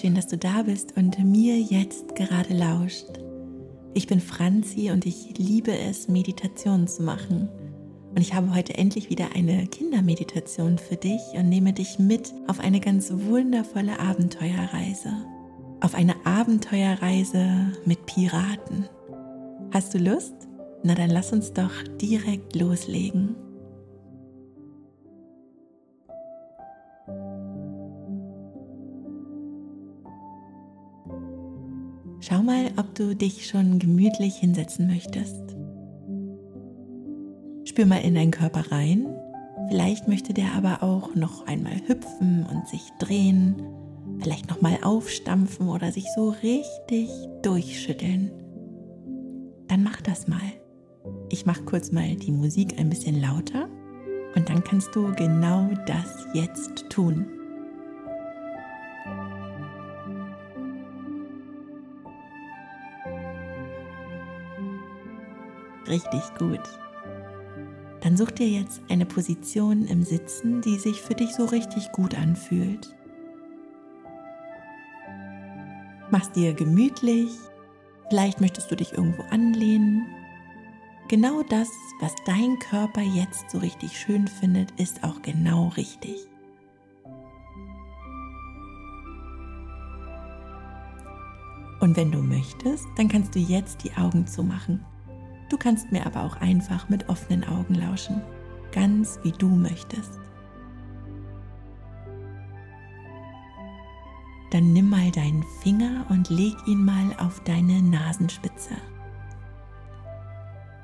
schön, dass du da bist und mir jetzt gerade lauscht. Ich bin Franzi und ich liebe es, Meditationen zu machen. Und ich habe heute endlich wieder eine Kindermeditation für dich und nehme dich mit auf eine ganz wundervolle Abenteuerreise. Auf eine Abenteuerreise mit Piraten. Hast du Lust? Na dann lass uns doch direkt loslegen. Schau mal, ob du dich schon gemütlich hinsetzen möchtest. Spür mal in deinen Körper rein. Vielleicht möchte der aber auch noch einmal hüpfen und sich drehen, vielleicht noch mal aufstampfen oder sich so richtig durchschütteln. Dann mach das mal. Ich mache kurz mal die Musik ein bisschen lauter und dann kannst du genau das jetzt tun. Richtig gut. Dann such dir jetzt eine Position im Sitzen, die sich für dich so richtig gut anfühlt. Mach's dir gemütlich, vielleicht möchtest du dich irgendwo anlehnen. Genau das, was dein Körper jetzt so richtig schön findet, ist auch genau richtig. Und wenn du möchtest, dann kannst du jetzt die Augen zumachen. Du kannst mir aber auch einfach mit offenen Augen lauschen, ganz wie du möchtest. Dann nimm mal deinen Finger und leg ihn mal auf deine Nasenspitze.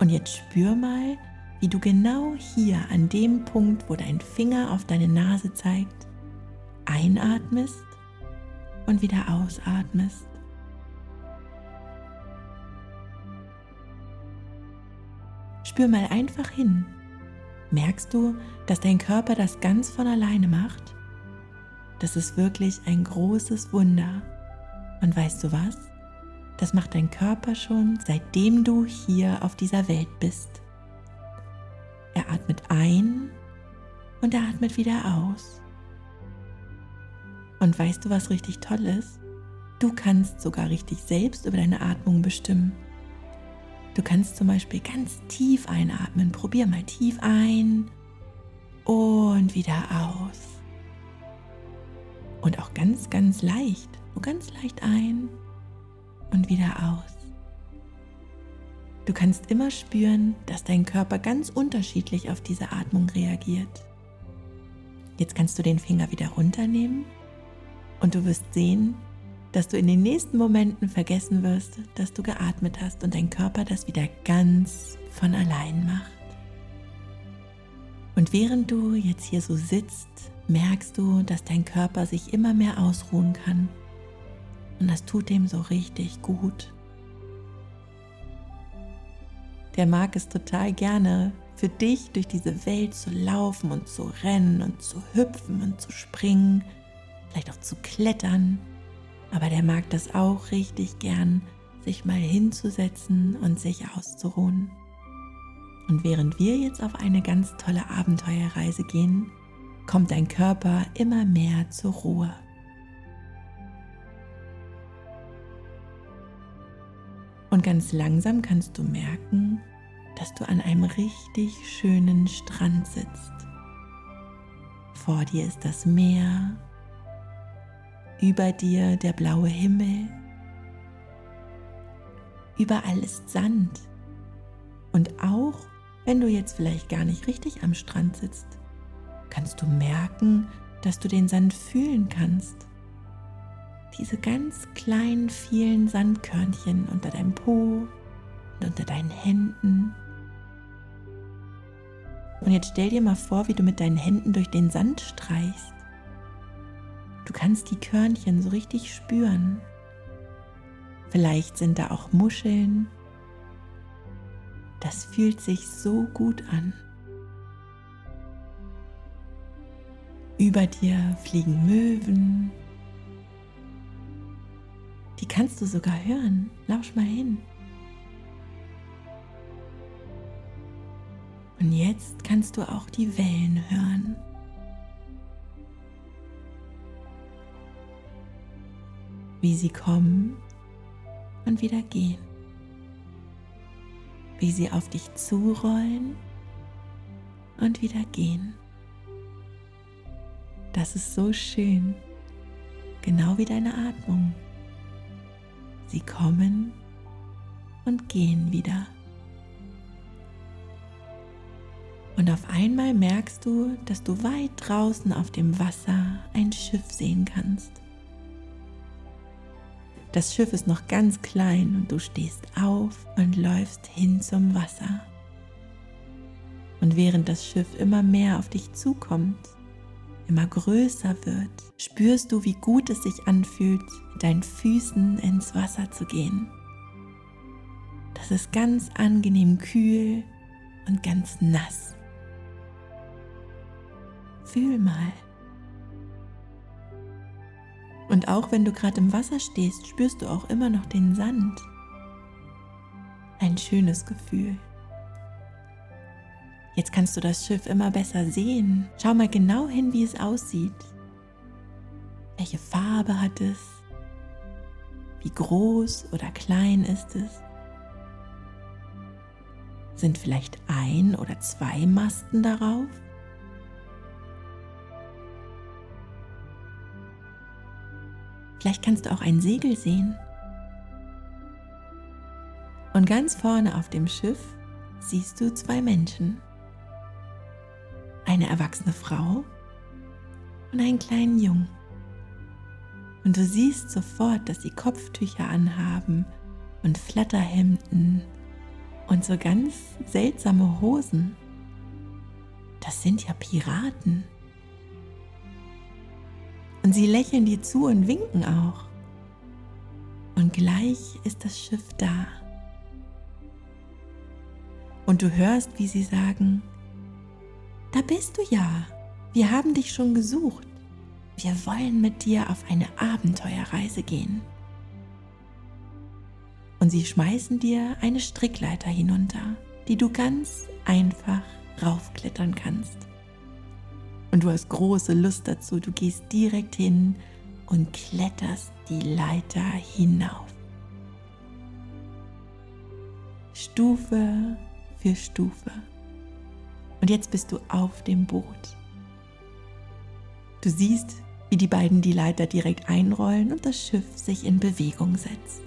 Und jetzt spür mal, wie du genau hier an dem Punkt, wo dein Finger auf deine Nase zeigt, einatmest und wieder ausatmest. Spür mal einfach hin. Merkst du, dass dein Körper das ganz von alleine macht? Das ist wirklich ein großes Wunder. Und weißt du was? Das macht dein Körper schon, seitdem du hier auf dieser Welt bist. Er atmet ein und er atmet wieder aus. Und weißt du, was richtig toll ist? Du kannst sogar richtig selbst über deine Atmung bestimmen. Du kannst zum Beispiel ganz tief einatmen. Probier mal tief ein und wieder aus. Und auch ganz, ganz leicht. Nur ganz leicht ein und wieder aus. Du kannst immer spüren, dass dein Körper ganz unterschiedlich auf diese Atmung reagiert. Jetzt kannst du den Finger wieder runternehmen und du wirst sehen, dass du in den nächsten Momenten vergessen wirst, dass du geatmet hast und dein Körper das wieder ganz von allein macht. Und während du jetzt hier so sitzt, merkst du, dass dein Körper sich immer mehr ausruhen kann. Und das tut ihm so richtig gut. Der mag es total gerne, für dich durch diese Welt zu laufen und zu rennen und zu hüpfen und zu springen, vielleicht auch zu klettern aber der mag das auch richtig gern, sich mal hinzusetzen und sich auszuruhen. Und während wir jetzt auf eine ganz tolle Abenteuerreise gehen, kommt dein Körper immer mehr zur Ruhe. Und ganz langsam kannst du merken, dass du an einem richtig schönen Strand sitzt. Vor dir ist das Meer über dir der blaue Himmel. Überall ist Sand. Und auch wenn du jetzt vielleicht gar nicht richtig am Strand sitzt, kannst du merken, dass du den Sand fühlen kannst. Diese ganz kleinen, vielen Sandkörnchen unter deinem Po und unter deinen Händen. Und jetzt stell dir mal vor, wie du mit deinen Händen durch den Sand streichst. Du kannst die Körnchen so richtig spüren. Vielleicht sind da auch Muscheln. Das fühlt sich so gut an. Über dir fliegen Möwen. Die kannst du sogar hören. Lausch mal hin. Und jetzt kannst du auch die Wellen hören. Wie sie kommen und wieder gehen, wie sie auf dich zurollen und wieder gehen. Das ist so schön, genau wie deine Atmung. Sie kommen und gehen wieder. Und auf einmal merkst du, dass du weit draußen auf dem Wasser ein Schiff sehen kannst. Das Schiff ist noch ganz klein und du stehst auf und läufst hin zum Wasser. Und während das Schiff immer mehr auf dich zukommt, immer größer wird, spürst du, wie gut es sich anfühlt, mit deinen Füßen ins Wasser zu gehen. Das ist ganz angenehm kühl und ganz nass. Fühl mal. Und auch wenn du gerade im Wasser stehst, spürst du auch immer noch den Sand. Ein schönes Gefühl. Jetzt kannst du das Schiff immer besser sehen. Schau mal genau hin, wie es aussieht. Welche Farbe hat es? Wie groß oder klein ist es? Sind vielleicht ein oder zwei Masten darauf? Vielleicht kannst du auch ein Segel sehen. Und ganz vorne auf dem Schiff siehst du zwei Menschen. Eine erwachsene Frau und einen kleinen Jungen. Und du siehst sofort, dass sie Kopftücher anhaben und Flatterhemden und so ganz seltsame Hosen. Das sind ja Piraten. Und sie lächeln dir zu und winken auch. Und gleich ist das Schiff da. Und du hörst, wie sie sagen, da bist du ja. Wir haben dich schon gesucht. Wir wollen mit dir auf eine Abenteuerreise gehen. Und sie schmeißen dir eine Strickleiter hinunter, die du ganz einfach raufklettern kannst und du hast große Lust dazu. Du gehst direkt hin und kletterst die Leiter hinauf. Stufe für Stufe. Und jetzt bist du auf dem Boot. Du siehst, wie die beiden die Leiter direkt einrollen und das Schiff sich in Bewegung setzt.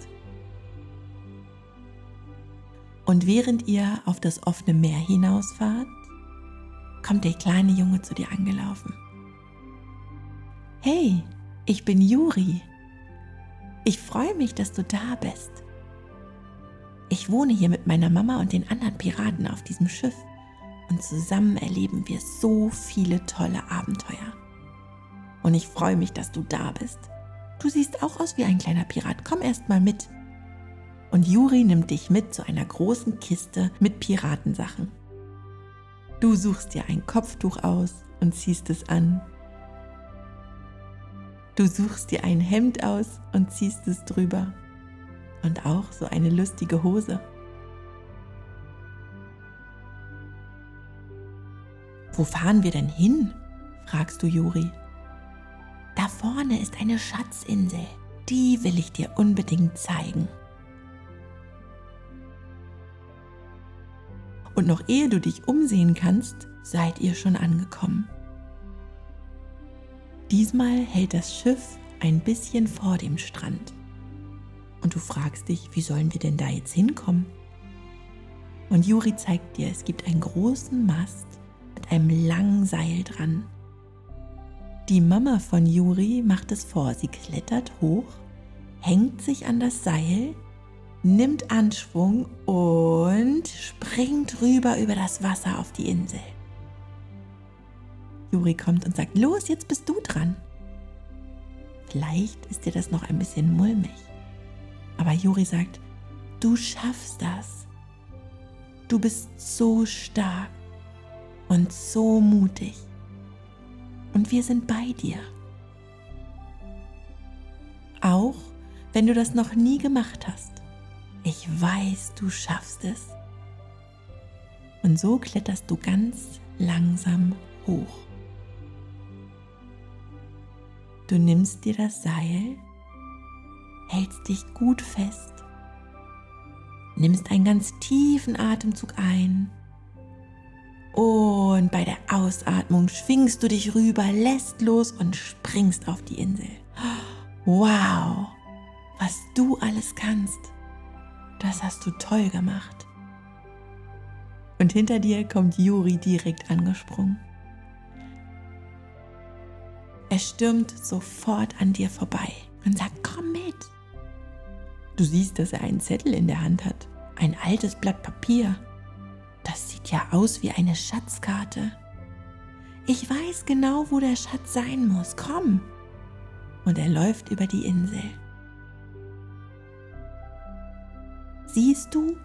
Und während ihr auf das offene Meer hinausfahrt, kommt der kleine Junge zu dir angelaufen. Hey, ich bin Juri. Ich freue mich, dass du da bist. Ich wohne hier mit meiner Mama und den anderen Piraten auf diesem Schiff und zusammen erleben wir so viele tolle Abenteuer. Und ich freue mich, dass du da bist. Du siehst auch aus wie ein kleiner Pirat. Komm erst mal mit. Und Juri nimmt dich mit zu einer großen Kiste mit Piratensachen. Du suchst dir ein Kopftuch aus und ziehst es an. Du suchst dir ein Hemd aus und ziehst es drüber. Und auch so eine lustige Hose. Wo fahren wir denn hin? fragst du Juri. Da vorne ist eine Schatzinsel. Die will ich dir unbedingt zeigen. Noch ehe du dich umsehen kannst, seid ihr schon angekommen. Diesmal hält das Schiff ein bisschen vor dem Strand. Und du fragst dich, wie sollen wir denn da jetzt hinkommen? Und Juri zeigt dir, es gibt einen großen Mast mit einem langen Seil dran. Die Mama von Juri macht es vor. Sie klettert hoch, hängt sich an das Seil nimmt Anschwung und springt rüber über das Wasser auf die Insel. Juri kommt und sagt, los, jetzt bist du dran. Vielleicht ist dir das noch ein bisschen mulmig. Aber Juri sagt, du schaffst das. Du bist so stark und so mutig. Und wir sind bei dir. Auch wenn du das noch nie gemacht hast. Ich weiß, du schaffst es. Und so kletterst du ganz langsam hoch. Du nimmst dir das Seil hältst dich gut fest, nimmst einen ganz tiefen Atemzug ein und bei der Ausatmung schwingst du dich rüber, lässt los und springst auf die Insel. Wow, was du alles kannst, das hast du toll gemacht. Und hinter dir kommt Juri direkt angesprungen. Er stürmt sofort an dir vorbei und sagt, komm mit. Du siehst, dass er einen Zettel in der Hand hat, ein altes Blatt Papier. Das sieht ja aus wie eine Schatzkarte. Ich weiß genau, wo der Schatz sein muss. Komm. Und er läuft über die Insel. Siehst du,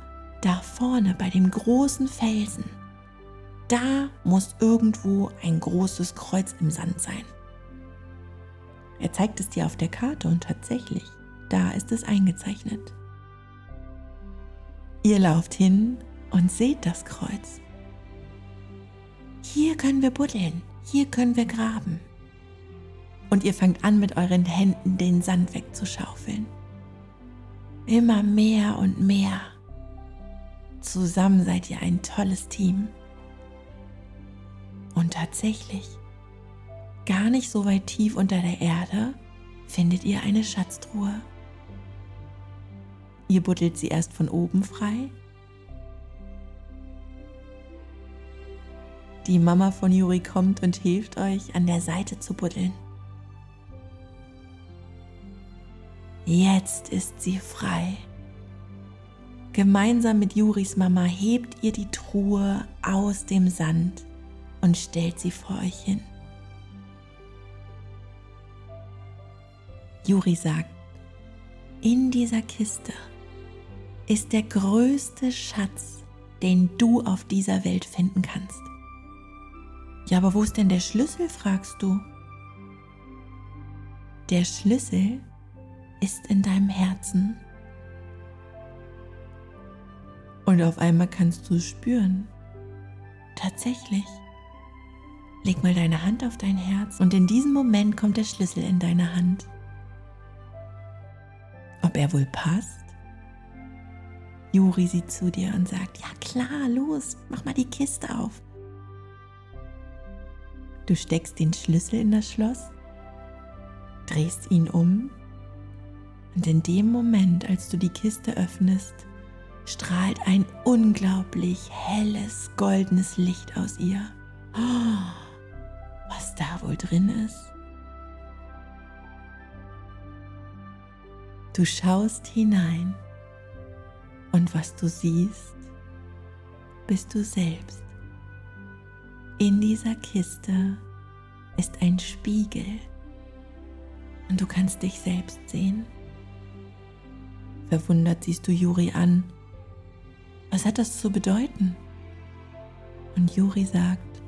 da vorne bei dem großen Felsen, da muss irgendwo ein großes Kreuz im Sand sein. Er zeigt es dir auf der Karte und tatsächlich, da ist es eingezeichnet. Ihr lauft hin und seht das Kreuz. Hier können wir buddeln, hier können wir graben. Und ihr fangt an mit euren Händen den Sand wegzuschaufeln. Immer mehr und mehr. Zusammen seid ihr ein tolles Team. Und tatsächlich, gar nicht so weit tief unter der Erde, findet ihr eine Schatztruhe. Ihr buddelt sie erst von oben frei. Die Mama von Juri kommt und hilft euch, an der Seite zu buddeln. Jetzt ist sie frei. Gemeinsam mit Juris Mama hebt ihr die Truhe aus dem Sand und stellt sie vor euch hin. Juri sagt, in dieser Kiste ist der größte Schatz, den du auf dieser Welt finden kannst. Ja, aber wo ist denn der Schlüssel, fragst du? Der Schlüssel ist in deinem Herzen. Und auf einmal kannst du es spüren. Tatsächlich. Leg mal deine Hand auf dein Herz und in diesem Moment kommt der Schlüssel in deine Hand. Ob er wohl passt? Juri sieht zu dir und sagt, ja klar, los, mach mal die Kiste auf. Du steckst den Schlüssel in das Schloss, drehst ihn um und in dem Moment, als du die Kiste öffnest, strahlt ein unglaublich helles, goldenes Licht aus ihr. Oh, was da wohl drin ist? Du schaust hinein und was du siehst, bist du selbst. In dieser Kiste ist ein Spiegel und du kannst dich selbst sehen. Verwundert siehst du Juri an. Was hat das zu bedeuten? Und Juri sagt,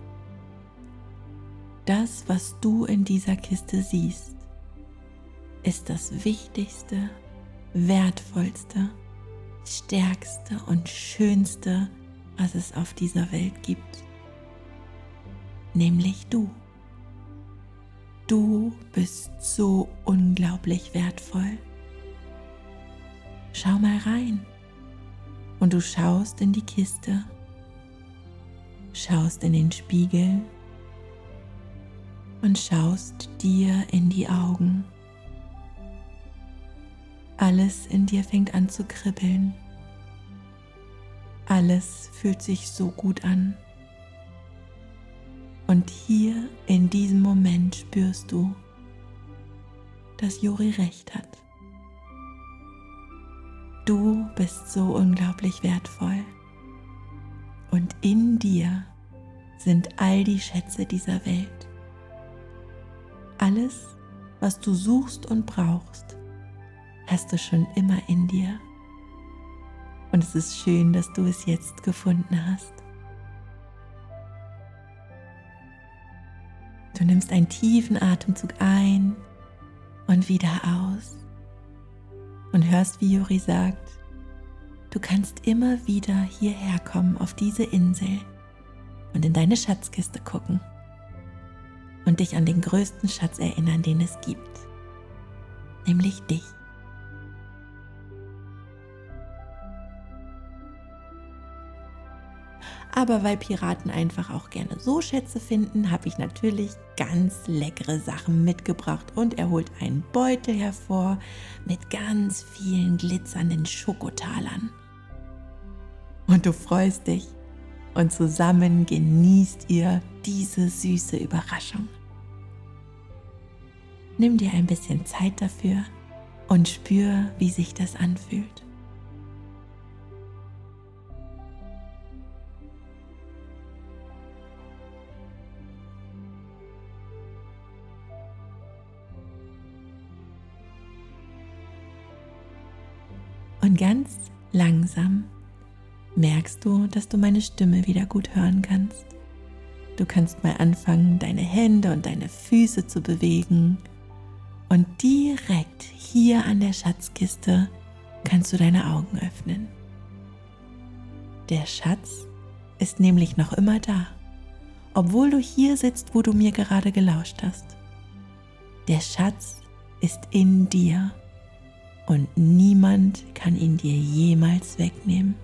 das, was du in dieser Kiste siehst, ist das Wichtigste, Wertvollste, Stärkste und Schönste, was es auf dieser Welt gibt. Nämlich du. Du bist so unglaublich wertvoll. Schau mal rein und du schaust in die Kiste, schaust in den Spiegel und schaust dir in die Augen. Alles in dir fängt an zu kribbeln. Alles fühlt sich so gut an. Und hier in diesem Moment spürst du, dass Juri recht hat. Du bist so unglaublich wertvoll. Und in dir sind all die Schätze dieser Welt. Alles, was du suchst und brauchst, hast du schon immer in dir. Und es ist schön, dass du es jetzt gefunden hast. Du nimmst einen tiefen Atemzug ein und wieder aus und hörst, wie Juri sagt, du kannst immer wieder hierher kommen auf diese Insel und in deine Schatzkiste gucken und dich an den größten Schatz erinnern, den es gibt, nämlich dich. Aber weil Piraten einfach auch gerne so Schätze finden, habe ich natürlich ganz leckere Sachen mitgebracht und er holt einen Beutel hervor mit ganz vielen glitzernden Schokotalern. Und du freust dich und zusammen genießt ihr diese süße Überraschung. Nimm dir ein bisschen Zeit dafür und spür, wie sich das anfühlt. Langsam merkst du, dass du meine Stimme wieder gut hören kannst. Du kannst mal anfangen, deine Hände und deine Füße zu bewegen. Und direkt hier an der Schatzkiste kannst du deine Augen öffnen. Der Schatz ist nämlich noch immer da, obwohl du hier sitzt, wo du mir gerade gelauscht hast. Der Schatz ist in dir und niemand kann ihn dir jemals wegnehmen.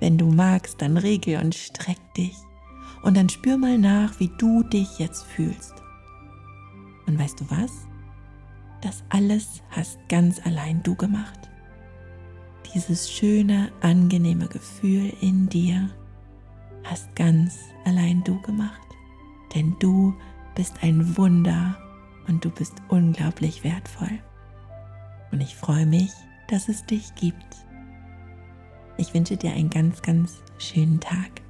Wenn du magst, dann regel und streck dich und dann spür mal nach, wie du dich jetzt fühlst. Und weißt du was? Das alles hast ganz allein du gemacht. Dieses schöne, angenehme Gefühl in dir hast ganz allein du gemacht. Denn du bist ein Wunder und du bist unglaublich wertvoll und ich freue mich, dass es dich gibt. Ich wünsche dir einen ganz, ganz schönen Tag.